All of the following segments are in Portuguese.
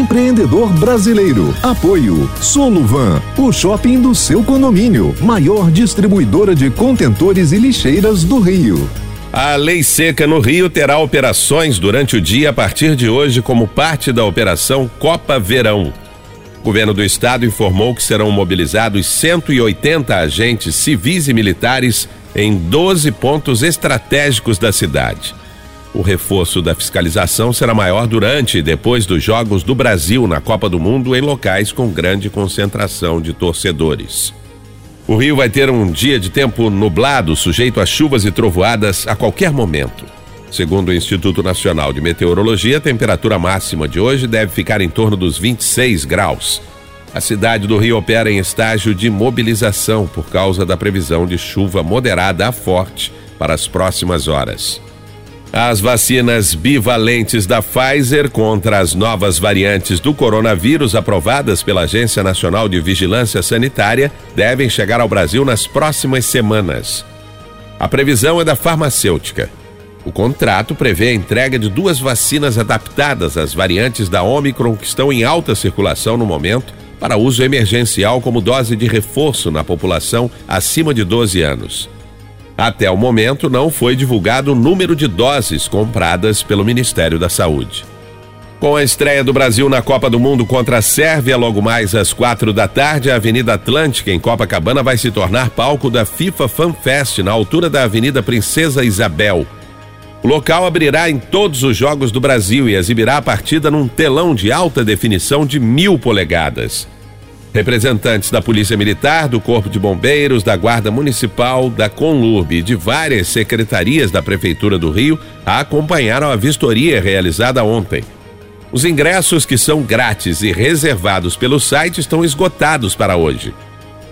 empreendedor brasileiro. Apoio Soluvan, o shopping do seu condomínio, maior distribuidora de contentores e lixeiras do Rio. A lei seca no Rio terá operações durante o dia a partir de hoje como parte da operação Copa Verão. O governo do estado informou que serão mobilizados 180 agentes civis e militares em 12 pontos estratégicos da cidade. O reforço da fiscalização será maior durante e depois dos Jogos do Brasil na Copa do Mundo em locais com grande concentração de torcedores. O Rio vai ter um dia de tempo nublado, sujeito a chuvas e trovoadas a qualquer momento. Segundo o Instituto Nacional de Meteorologia, a temperatura máxima de hoje deve ficar em torno dos 26 graus. A cidade do Rio opera em estágio de mobilização por causa da previsão de chuva moderada a forte para as próximas horas. As vacinas bivalentes da Pfizer contra as novas variantes do coronavírus aprovadas pela Agência Nacional de Vigilância Sanitária devem chegar ao Brasil nas próximas semanas. A previsão é da farmacêutica. O contrato prevê a entrega de duas vacinas adaptadas às variantes da Omicron que estão em alta circulação no momento para uso emergencial como dose de reforço na população acima de 12 anos. Até o momento, não foi divulgado o número de doses compradas pelo Ministério da Saúde. Com a estreia do Brasil na Copa do Mundo contra a Sérvia, logo mais às quatro da tarde, a Avenida Atlântica, em Copacabana, vai se tornar palco da FIFA Fan Fest, na altura da Avenida Princesa Isabel. O local abrirá em todos os Jogos do Brasil e exibirá a partida num telão de alta definição de mil polegadas. Representantes da Polícia Militar, do Corpo de Bombeiros, da Guarda Municipal, da Conlurb e de várias secretarias da Prefeitura do Rio acompanharam a vistoria realizada ontem. Os ingressos que são grátis e reservados pelo site estão esgotados para hoje.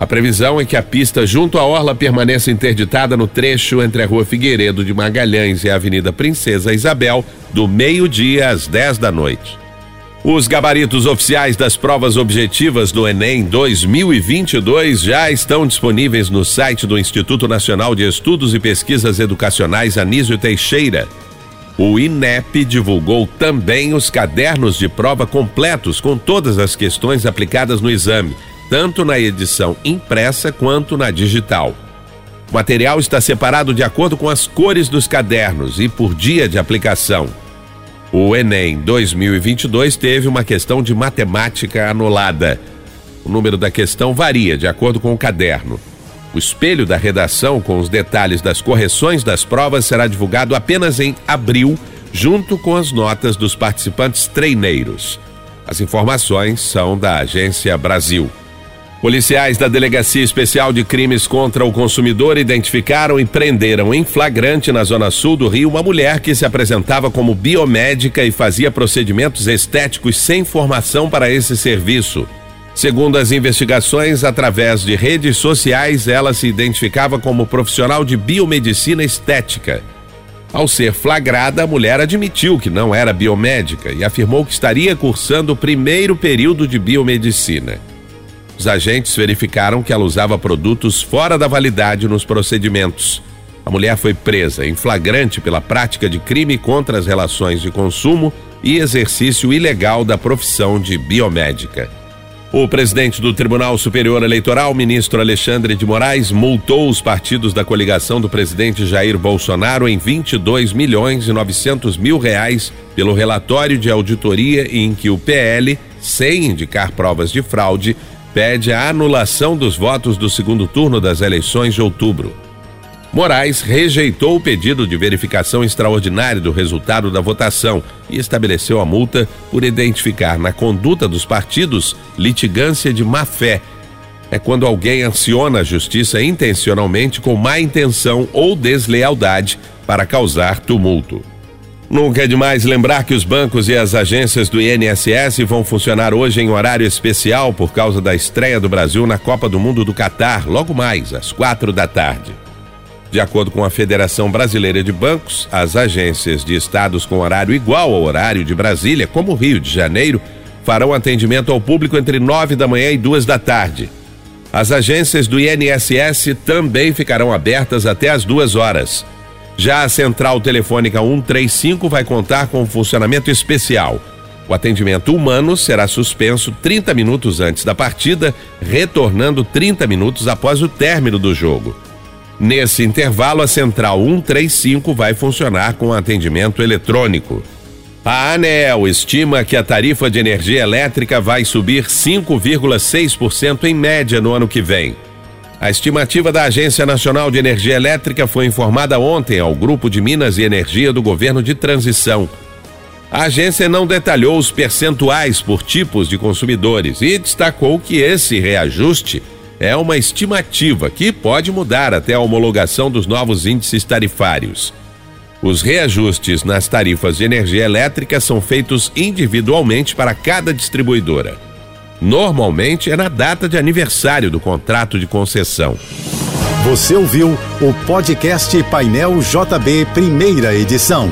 A previsão é que a pista junto à Orla permaneça interditada no trecho entre a Rua Figueiredo de Magalhães e a Avenida Princesa Isabel, do meio-dia às 10 da noite. Os gabaritos oficiais das provas objetivas do Enem 2022 já estão disponíveis no site do Instituto Nacional de Estudos e Pesquisas Educacionais Anísio Teixeira. O INEP divulgou também os cadernos de prova completos com todas as questões aplicadas no exame, tanto na edição impressa quanto na digital. O material está separado de acordo com as cores dos cadernos e por dia de aplicação. O Enem 2022 teve uma questão de matemática anulada. O número da questão varia de acordo com o caderno. O espelho da redação com os detalhes das correções das provas será divulgado apenas em abril, junto com as notas dos participantes treineiros. As informações são da Agência Brasil. Policiais da Delegacia Especial de Crimes contra o Consumidor identificaram e prenderam em flagrante na zona sul do Rio uma mulher que se apresentava como biomédica e fazia procedimentos estéticos sem formação para esse serviço. Segundo as investigações, através de redes sociais, ela se identificava como profissional de biomedicina estética. Ao ser flagrada, a mulher admitiu que não era biomédica e afirmou que estaria cursando o primeiro período de biomedicina. Os agentes verificaram que ela usava produtos fora da validade nos procedimentos. A mulher foi presa em flagrante pela prática de crime contra as relações de consumo e exercício ilegal da profissão de biomédica. O presidente do Tribunal Superior Eleitoral, ministro Alexandre de Moraes, multou os partidos da coligação do presidente Jair Bolsonaro em 22 milhões e 900 mil reais pelo relatório de auditoria em que o PL, sem indicar provas de fraude, pede a anulação dos votos do segundo turno das eleições de outubro. Moraes rejeitou o pedido de verificação extraordinária do resultado da votação e estabeleceu a multa por identificar na conduta dos partidos litigância de má-fé. é quando alguém aciona a justiça intencionalmente com má intenção ou deslealdade para causar tumulto. Nunca é demais lembrar que os bancos e as agências do INSS vão funcionar hoje em horário especial por causa da estreia do Brasil na Copa do Mundo do Catar, logo mais, às quatro da tarde. De acordo com a Federação Brasileira de Bancos, as agências de estados com horário igual ao horário de Brasília, como Rio de Janeiro, farão atendimento ao público entre nove da manhã e duas da tarde. As agências do INSS também ficarão abertas até as duas horas. Já a central telefônica 135 vai contar com um funcionamento especial. O atendimento humano será suspenso 30 minutos antes da partida, retornando 30 minutos após o término do jogo. Nesse intervalo, a central 135 vai funcionar com atendimento eletrônico. A ANEEL estima que a tarifa de energia elétrica vai subir 5,6% em média no ano que vem. A estimativa da Agência Nacional de Energia Elétrica foi informada ontem ao Grupo de Minas e Energia do Governo de Transição. A agência não detalhou os percentuais por tipos de consumidores e destacou que esse reajuste é uma estimativa que pode mudar até a homologação dos novos índices tarifários. Os reajustes nas tarifas de energia elétrica são feitos individualmente para cada distribuidora. Normalmente é na data de aniversário do contrato de concessão. Você ouviu o podcast Painel JB, primeira edição.